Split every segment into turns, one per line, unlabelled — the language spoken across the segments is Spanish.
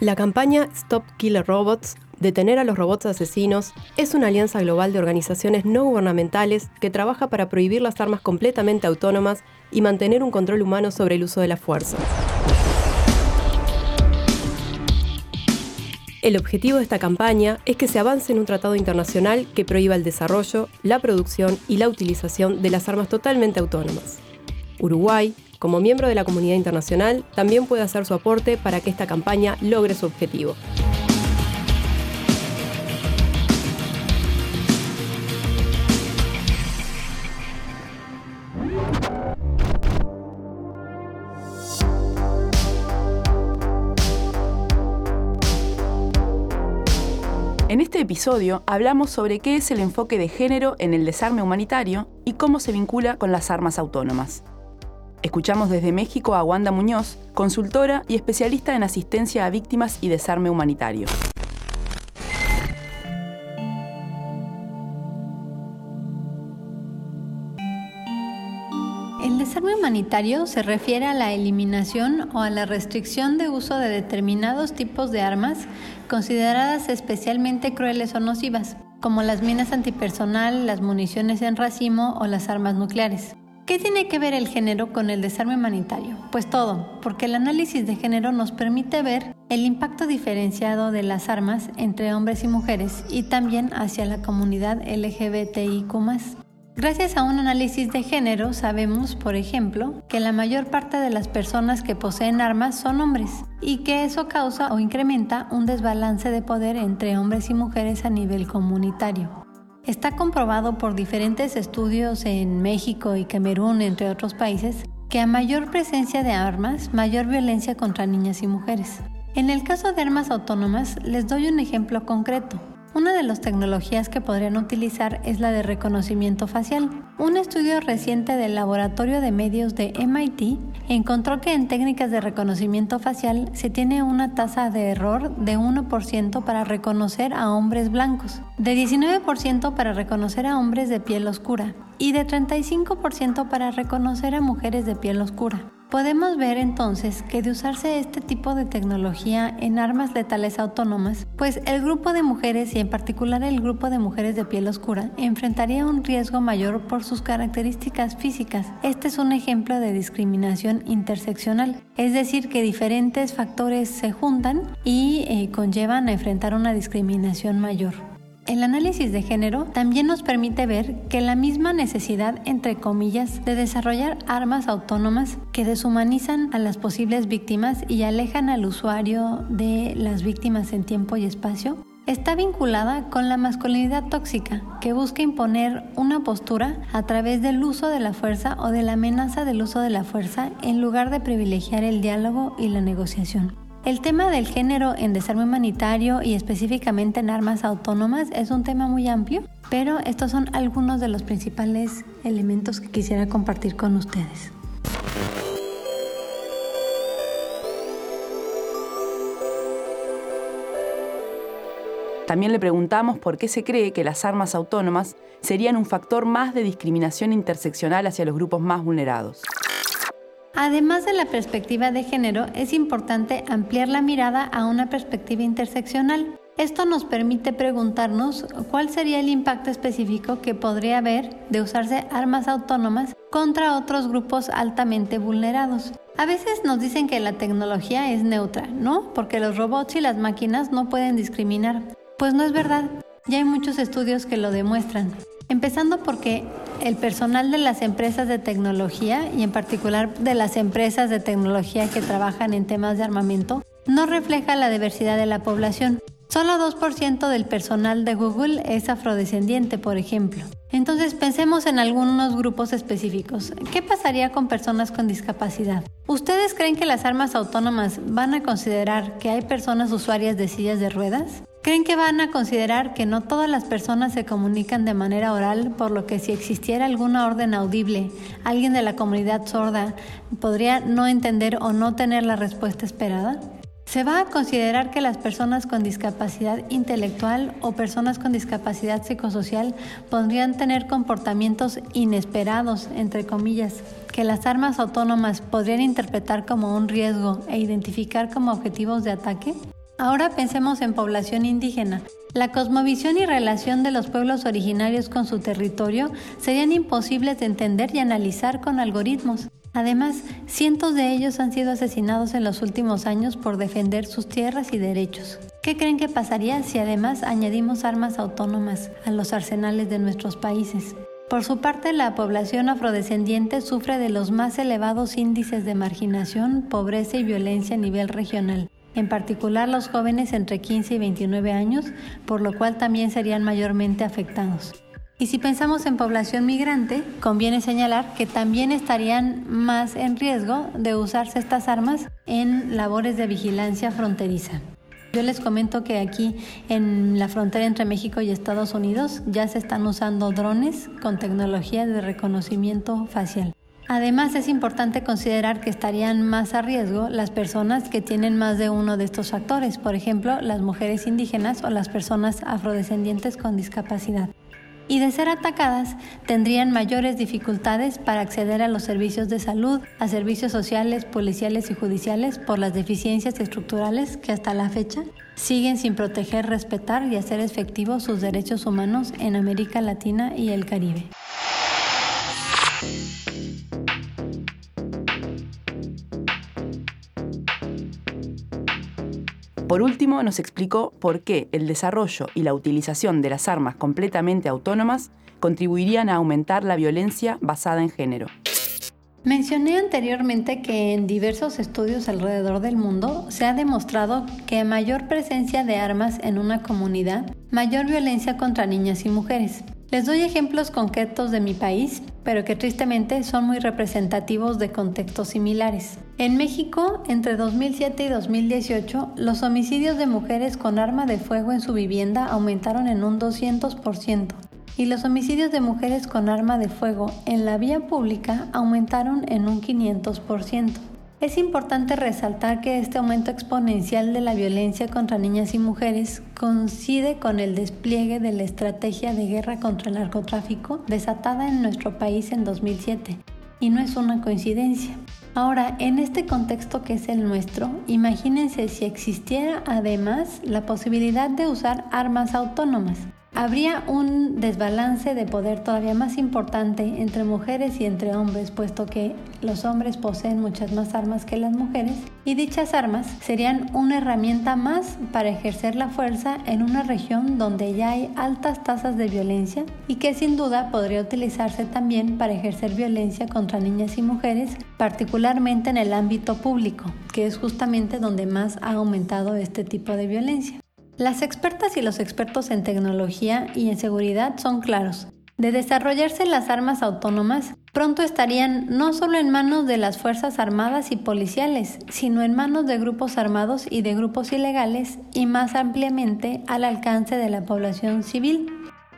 La campaña Stop Killer Robots, Detener a los robots asesinos, es una alianza global de organizaciones no gubernamentales que trabaja para prohibir las armas completamente autónomas y mantener un control humano sobre el uso de la fuerza. El objetivo de esta campaña es que se avance en un tratado internacional que prohíba el desarrollo, la producción y la utilización de las armas totalmente autónomas. Uruguay, como miembro de la comunidad internacional, también puede hacer su aporte para que esta campaña logre su objetivo.
En este episodio hablamos sobre qué es el enfoque de género en el desarme humanitario y cómo se vincula con las armas autónomas. Escuchamos desde México a Wanda Muñoz, consultora y especialista en asistencia a víctimas y desarme humanitario.
El desarme humanitario se refiere a la eliminación o a la restricción de uso de determinados tipos de armas consideradas especialmente crueles o nocivas, como las minas antipersonal, las municiones en racimo o las armas nucleares. ¿Qué tiene que ver el género con el desarme humanitario? Pues todo, porque el análisis de género nos permite ver el impacto diferenciado de las armas entre hombres y mujeres y también hacia la comunidad LGBTIQ. Gracias a un análisis de género sabemos, por ejemplo, que la mayor parte de las personas que poseen armas son hombres y que eso causa o incrementa un desbalance de poder entre hombres y mujeres a nivel comunitario. Está comprobado por diferentes estudios en México y Camerún, entre otros países, que a mayor presencia de armas, mayor violencia contra niñas y mujeres. En el caso de armas autónomas, les doy un ejemplo concreto. Una de las tecnologías que podrían utilizar es la de reconocimiento facial. Un estudio reciente del Laboratorio de Medios de MIT encontró que en técnicas de reconocimiento facial se tiene una tasa de error de 1% para reconocer a hombres blancos, de 19% para reconocer a hombres de piel oscura y de 35% para reconocer a mujeres de piel oscura. Podemos ver entonces que de usarse este tipo de tecnología en armas letales autónomas, pues el grupo de mujeres y en particular el grupo de mujeres de piel oscura enfrentaría un riesgo mayor por sus características físicas. Este es un ejemplo de discriminación interseccional, es decir, que diferentes factores se juntan y eh, conllevan a enfrentar una discriminación mayor. El análisis de género también nos permite ver que la misma necesidad, entre comillas, de desarrollar armas autónomas que deshumanizan a las posibles víctimas y alejan al usuario de las víctimas en tiempo y espacio, está vinculada con la masculinidad tóxica, que busca imponer una postura a través del uso de la fuerza o de la amenaza del uso de la fuerza en lugar de privilegiar el diálogo y la negociación. El tema del género en desarme humanitario y específicamente en armas autónomas es un tema muy amplio, pero estos son algunos de los principales elementos que quisiera compartir con ustedes.
También le preguntamos por qué se cree que las armas autónomas serían un factor más de discriminación interseccional hacia los grupos más vulnerados.
Además de la perspectiva de género, es importante ampliar la mirada a una perspectiva interseccional. Esto nos permite preguntarnos cuál sería el impacto específico que podría haber de usarse armas autónomas contra otros grupos altamente vulnerados. A veces nos dicen que la tecnología es neutra, ¿no? Porque los robots y las máquinas no pueden discriminar. Pues no es verdad. Ya hay muchos estudios que lo demuestran. Empezando porque el personal de las empresas de tecnología y en particular de las empresas de tecnología que trabajan en temas de armamento no refleja la diversidad de la población. Solo 2% del personal de Google es afrodescendiente, por ejemplo. Entonces pensemos en algunos grupos específicos. ¿Qué pasaría con personas con discapacidad? ¿Ustedes creen que las armas autónomas van a considerar que hay personas usuarias de sillas de ruedas? ¿Creen que van a considerar que no todas las personas se comunican de manera oral, por lo que si existiera alguna orden audible, alguien de la comunidad sorda podría no entender o no tener la respuesta esperada? ¿Se va a considerar que las personas con discapacidad intelectual o personas con discapacidad psicosocial podrían tener comportamientos inesperados, entre comillas, que las armas autónomas podrían interpretar como un riesgo e identificar como objetivos de ataque? Ahora pensemos en población indígena. La cosmovisión y relación de los pueblos originarios con su territorio serían imposibles de entender y analizar con algoritmos. Además, cientos de ellos han sido asesinados en los últimos años por defender sus tierras y derechos. ¿Qué creen que pasaría si además añadimos armas autónomas a los arsenales de nuestros países? Por su parte, la población afrodescendiente sufre de los más elevados índices de marginación, pobreza y violencia a nivel regional en particular los jóvenes entre 15 y 29 años, por lo cual también serían mayormente afectados. Y si pensamos en población migrante, conviene señalar que también estarían más en riesgo de usarse estas armas en labores de vigilancia fronteriza. Yo les comento que aquí en la frontera entre México y Estados Unidos ya se están usando drones con tecnología de reconocimiento facial. Además, es importante considerar que estarían más a riesgo las personas que tienen más de uno de estos factores, por ejemplo, las mujeres indígenas o las personas afrodescendientes con discapacidad. Y de ser atacadas, tendrían mayores dificultades para acceder a los servicios de salud, a servicios sociales, policiales y judiciales por las deficiencias estructurales que hasta la fecha siguen sin proteger, respetar y hacer efectivos sus derechos humanos en América Latina y el Caribe.
Por último, nos explicó por qué el desarrollo y la utilización de las armas completamente autónomas contribuirían a aumentar la violencia basada en género.
Mencioné anteriormente que en diversos estudios alrededor del mundo se ha demostrado que mayor presencia de armas en una comunidad, mayor violencia contra niñas y mujeres. Les doy ejemplos concretos de mi país, pero que tristemente son muy representativos de contextos similares. En México, entre 2007 y 2018, los homicidios de mujeres con arma de fuego en su vivienda aumentaron en un 200% y los homicidios de mujeres con arma de fuego en la vía pública aumentaron en un 500%. Es importante resaltar que este aumento exponencial de la violencia contra niñas y mujeres coincide con el despliegue de la estrategia de guerra contra el narcotráfico desatada en nuestro país en 2007, y no es una coincidencia. Ahora, en este contexto que es el nuestro, imagínense si existiera además la posibilidad de usar armas autónomas habría un desbalance de poder todavía más importante entre mujeres y entre hombres, puesto que los hombres poseen muchas más armas que las mujeres, y dichas armas serían una herramienta más para ejercer la fuerza en una región donde ya hay altas tasas de violencia y que sin duda podría utilizarse también para ejercer violencia contra niñas y mujeres, particularmente en el ámbito público, que es justamente donde más ha aumentado este tipo de violencia. Las expertas y los expertos en tecnología y en seguridad son claros. De desarrollarse las armas autónomas, pronto estarían no solo en manos de las Fuerzas Armadas y policiales, sino en manos de grupos armados y de grupos ilegales y más ampliamente al alcance de la población civil.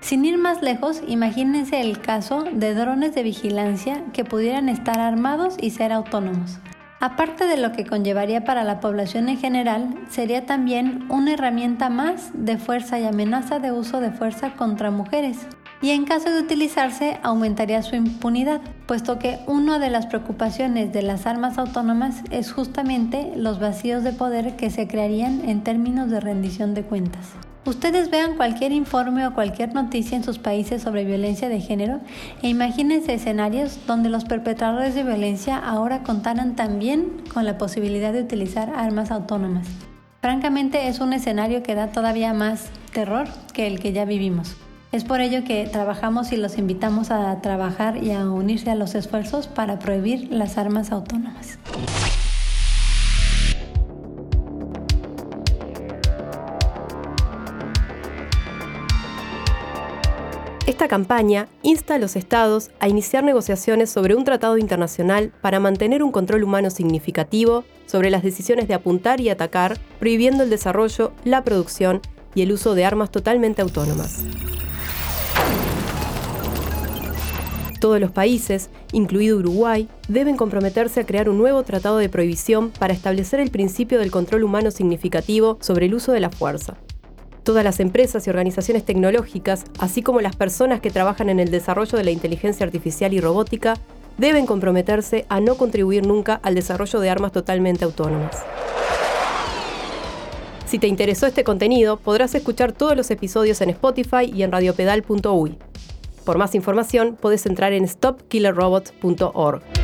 Sin ir más lejos, imagínense el caso de drones de vigilancia que pudieran estar armados y ser autónomos. Aparte de lo que conllevaría para la población en general, sería también una herramienta más de fuerza y amenaza de uso de fuerza contra mujeres. Y en caso de utilizarse, aumentaría su impunidad, puesto que una de las preocupaciones de las armas autónomas es justamente los vacíos de poder que se crearían en términos de rendición de cuentas. Ustedes vean cualquier informe o cualquier noticia en sus países sobre violencia de género e imagínense escenarios donde los perpetradores de violencia ahora contaran también con la posibilidad de utilizar armas autónomas. Francamente es un escenario que da todavía más terror que el que ya vivimos. Es por ello que trabajamos y los invitamos a trabajar y a unirse a los esfuerzos para prohibir las armas autónomas.
Esta campaña insta a los estados a iniciar negociaciones sobre un tratado internacional para mantener un control humano significativo sobre las decisiones de apuntar y atacar, prohibiendo el desarrollo, la producción y el uso de armas totalmente autónomas. Todos los países, incluido Uruguay, deben comprometerse a crear un nuevo tratado de prohibición para establecer el principio del control humano significativo sobre el uso de la fuerza, Todas las empresas y organizaciones tecnológicas, así como las personas que trabajan en el desarrollo de la inteligencia artificial y robótica, deben comprometerse a no contribuir nunca al desarrollo de armas totalmente autónomas. Si te interesó este contenido, podrás escuchar todos los episodios en Spotify y en radiopedal.uy. Por más información, puedes entrar en stopkillerrobots.org.